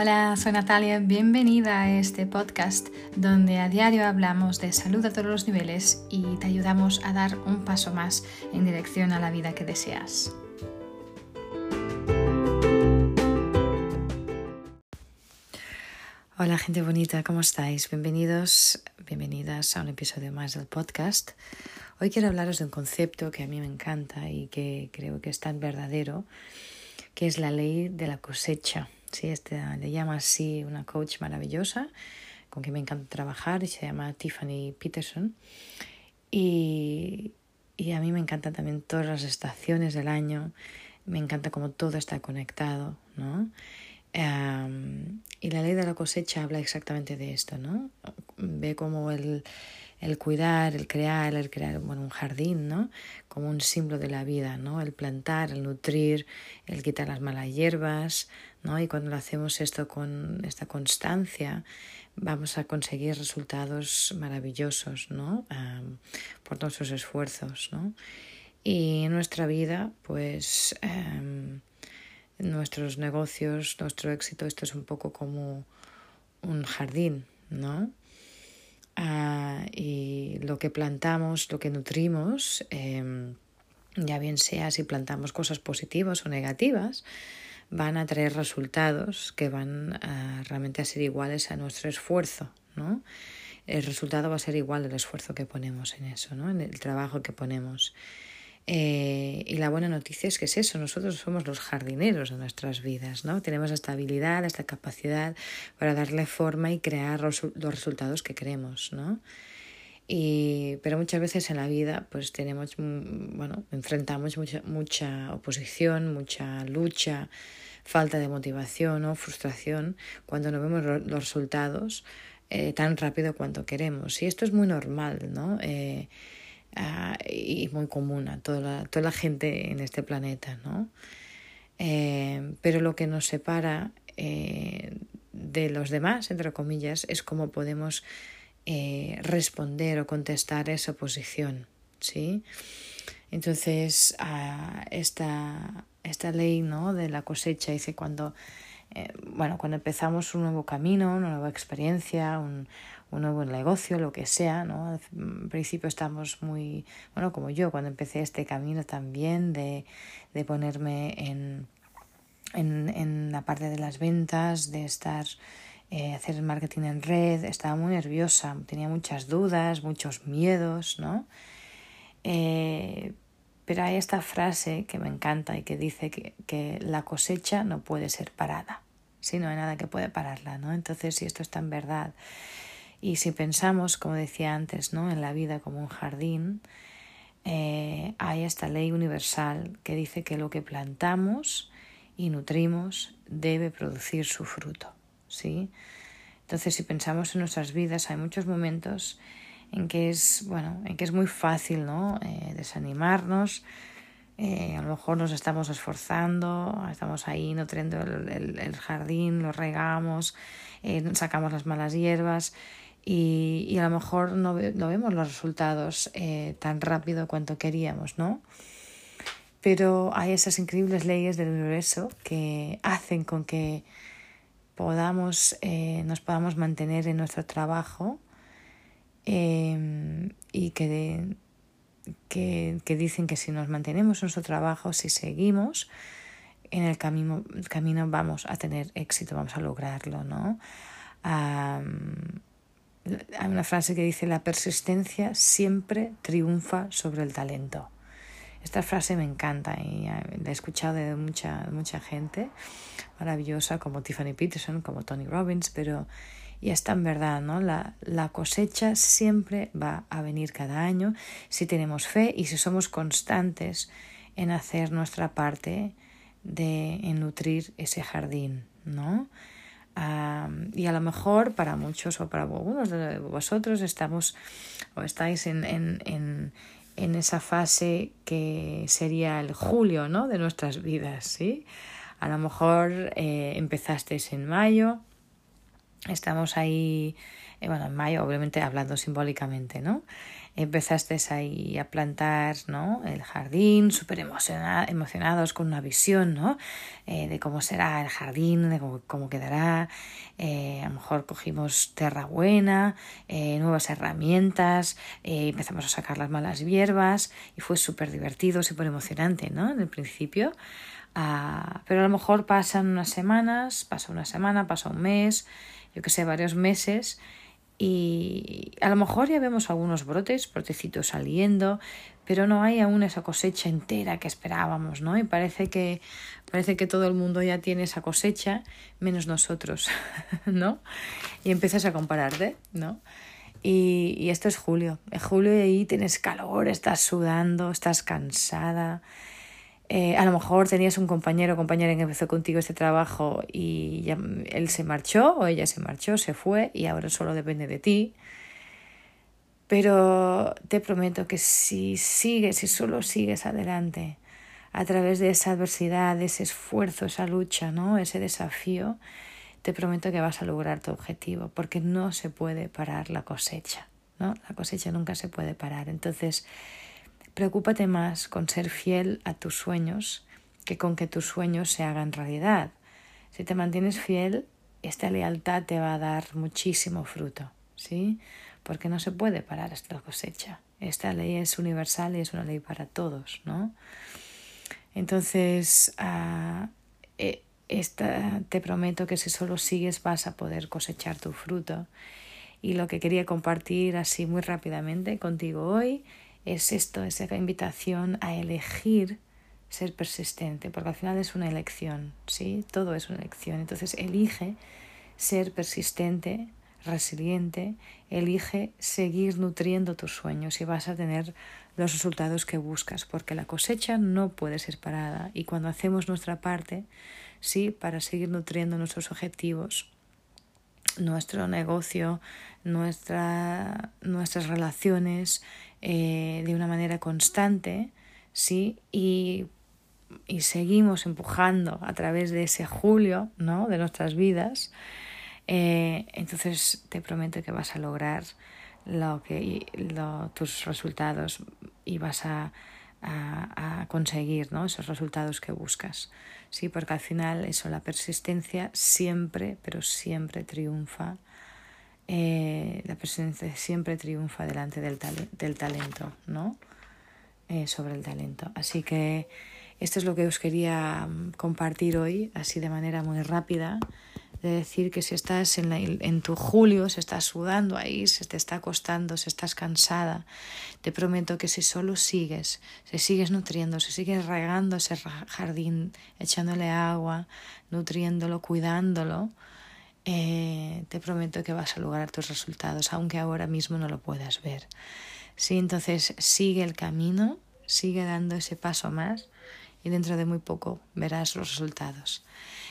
Hola, soy Natalia, bienvenida a este podcast donde a diario hablamos de salud a todos los niveles y te ayudamos a dar un paso más en dirección a la vida que deseas. Hola gente bonita, ¿cómo estáis? Bienvenidos, bienvenidas a un episodio más del podcast. Hoy quiero hablaros de un concepto que a mí me encanta y que creo que es tan verdadero, que es la ley de la cosecha. Sí, este, le llama así una coach maravillosa con quien me encanta trabajar y se llama Tiffany Peterson. Y, y a mí me encantan también todas las estaciones del año, me encanta cómo todo está conectado, ¿no? y la ley de la cosecha habla exactamente de esto, ¿no? Ve como el, el cuidar, el crear, el crear bueno, un jardín, ¿no? Como un símbolo de la vida, ¿no? El plantar, el nutrir, el quitar las malas hierbas, ¿no? Y cuando lo hacemos esto con esta constancia, vamos a conseguir resultados maravillosos, ¿no? por nuestros esfuerzos, ¿no? Y en nuestra vida, pues, em, nuestros negocios, nuestro éxito, esto es un poco como un jardín, ¿no? Ah, y lo que plantamos, lo que nutrimos, em, ya bien sea si plantamos cosas positivas o negativas, van a traer resultados que van a, realmente a ser iguales a nuestro esfuerzo, ¿no? El resultado va a ser igual al esfuerzo que ponemos en eso, ¿no? En el trabajo que ponemos. Eh, y la buena noticia es que es eso, nosotros somos los jardineros de nuestras vidas, ¿no? Tenemos esta habilidad, esta capacidad para darle forma y crear los, resultados que queremos, ¿no? Y, pero muchas veces en la vida pues tenemos, mm, bueno, enfrentamos mucha, mucha oposición, mucha lucha, falta de motivación o frustración cuando no vemos los resultados eh, tan rápido cuanto queremos. Y esto es muy normal, ¿no? Eh, Ah, y muy común a toda la, toda la gente en este planeta, ¿no? Eh, pero lo que nos separa eh, de los demás, entre comillas, es cómo podemos eh, responder o contestar esa oposición, ¿sí? Entonces, ah, esta, esta ley ¿no? de la cosecha dice cuando, bueno, cuando empezamos un nuevo camino, una nueva experiencia, un, un nuevo negocio, lo que sea, ¿no? Al principio estamos muy, bueno, como yo, cuando empecé este camino también de, de ponerme en, en, en, la parte de las ventas, de estar, eh, hacer marketing en red, estaba muy nerviosa, tenía muchas dudas, muchos miedos, ¿no? Eh, pero hay esta frase que me encanta y que dice que, que la cosecha no puede ser parada. Si no hay nada que puede pararla, ¿no? Entonces, si esto está en verdad, y si pensamos, como decía antes, ¿no? en la vida como un jardín, eh, hay esta ley universal que dice que lo que plantamos y nutrimos debe producir su fruto. ¿sí? Entonces, si pensamos en nuestras vidas, hay muchos momentos en que es, bueno, en que es muy fácil ¿no? Eh, desanimarnos. Eh, a lo mejor nos estamos esforzando, estamos ahí nutriendo el, el, jardín, lo regamos, sacamos las malas hierbas y, y a lo mejor no, no vemos los resultados eh, tan rápido cuanto queríamos, ¿no? Pero hay esas increíbles leyes del universo que hacen con que podamos, eh, nos podamos mantener en nuestro trabajo eh, y que, que, que, dicen que si nos mantenemos en nuestro trabajo, si seguimos en el camino, camino vamos a tener éxito, vamos a lograrlo, ¿no? hay una frase que dice la persistencia siempre triunfa sobre el talento. Esta frase me encanta y la he escuchado de mucha, mucha gente maravillosa como Tiffany Peterson, como Tony Robbins, pero y está en verdad, ¿no? La, la cosecha siempre va a venir cada año si tenemos fe y si somos constantes en hacer nuestra parte de en nutrir ese jardín, ¿no? y a lo mejor para muchos o para algunos de vosotros estamos o estáis en, en, en, en esa fase que sería el julio ¿no? de nuestras vidas. ¿sí? A lo mejor eh, empezasteis en mayo, estamos ahí, eh, bueno, en mayo obviamente hablando simbólicamente, ¿no? empezaste ahí a plantar ¿no? el jardín, súper emocionados con una visión ¿no? Eh, de cómo será el jardín, de cómo, quedará. Eh, a lo mejor cogimos tierra buena, eh, nuevas herramientas, empezamos a sacar las malas hierbas y fue súper divertido, súper emocionante ¿no? en el principio. Ah, pero a lo mejor pasan unas semanas, pasa una semana, pasa un mes, yo que sé, varios meses y a lo mejor ya vemos algunos brotes, brotecitos saliendo, pero no hay aún esa cosecha entera que esperábamos, ¿no? Y parece que parece que todo el mundo ya tiene esa cosecha, menos nosotros, ¿no? Y empiezas a compararte, ¿no? Y, y esto es julio. En julio ahí tienes calor, estás sudando, estás cansada, eh, a lo mejor tenías un compañero o compañera que empezó contigo este trabajo y ya, él se marchó o ella se marchó, se fue y ahora solo depende de ti. Pero te prometo que si sigues, si solo sigues adelante a través de esa adversidad, de ese esfuerzo, esa lucha, ¿no? ese desafío, te prometo que vas a lograr tu objetivo, porque no se puede parar la cosecha, ¿no? La cosecha nunca se puede parar. Entonces, Preocúpate más con ser fiel a tus sueños que con que tus sueños se hagan realidad. Si te mantienes fiel, esta lealtad te va a dar muchísimo fruto, ¿sí? Porque no se puede parar esta cosecha. Esta ley es universal y es una ley para todos, ¿no? Entonces, ah, eh, esta, te prometo que si solo sigues vas a poder cosechar tu fruto. Y lo que quería compartir así muy rápidamente contigo hoy es esto, es esa invitación a elegir ser persistente, porque al final es una elección, ¿sí? Todo es una elección. Entonces elige ser persistente, resiliente, elige seguir nutriendo tus sueños y vas a tener los resultados que buscas, porque la cosecha no puede ser parada y cuando hacemos nuestra parte, sí, para seguir nutriendo nuestros objetivos, nuestro negocio, nuestra, nuestras relaciones, eh, de una manera constante, ¿sí? Y, y, seguimos empujando a través de ese julio, ¿no? De nuestras vidas, eh, entonces te prometo que vas a lograr lo que, tus resultados y vas a, a, a, conseguir ¿no? esos resultados que buscas. Sí, porque al final eso, la persistencia siempre, pero siempre triunfa eh, la presencia siempre triunfa delante del, del talento, ¿no? Eh, sobre el talento. Así que esto es lo que os quería mm, compartir hoy, así de manera muy rápida, de decir que si estás en, en tu julio, si estás sudando ahí, si te está costando, si estás cansada, te prometo que si solo sigues, si sigues nutriendo, si sigues regando ese jardín, echándole agua, nutriéndolo, cuidándolo, eh, te prometo que vas a lograr tus resultados, aunque ahora mismo no lo puedas ver. Sí, entonces sigue el camino, sigue dando ese paso más y dentro de muy poco verás los resultados.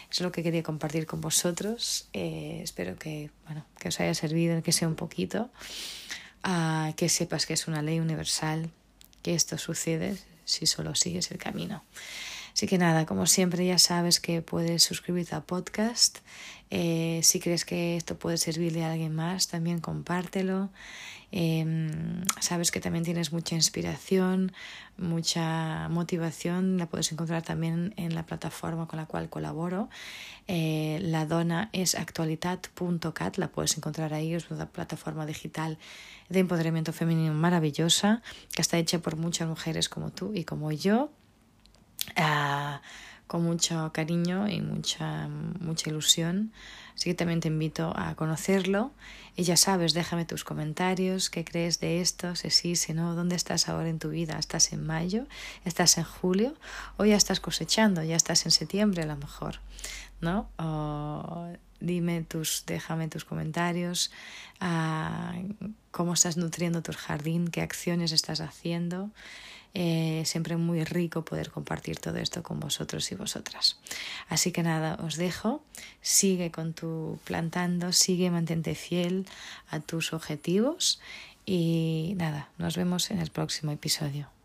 Es lo que quería compartir con vosotros. Eh, espero que, bueno, que os haya servido, que sea un poquito, uh, que sepas que es una ley universal, que esto sucede si solo sigues el camino. Así que nada, como siempre ya sabes que puedes suscribirte al podcast. Eh, si crees que esto puede servirle a alguien más, también compártelo. Em, sabes que también tienes mucha inspiración, mucha motivación, la puedes encontrar también en la plataforma con la cual colaboro. Eh, la dona es actualidad.cat, la puedes encontrar ahí, es una plataforma digital de empoderamiento femenino maravillosa que está hecha por muchas mujeres como tú y como yo Ah, con mucho cariño y mucha, mucha ilusión. Así que también te invito a conocerlo. Y ya sabes, déjame tus comentarios, qué crees de esto, si sí, si no, dónde estás ahora en tu vida. ¿Estás en mayo? ¿Estás en julio? ¿O ya estás cosechando? ¿Ya estás en septiembre a lo mejor? ¿No? O dime tus, déjame tus comentarios, ah, cómo estás nutriendo tu jardín, qué acciones estás haciendo. Eh, siempre muy rico poder compartir todo esto con vosotros y vosotras. Así que nada, os dejo. Sigue con tu plantando, sigue, mantente fiel a tus objetivos y nada, nos vemos en el próximo episodio.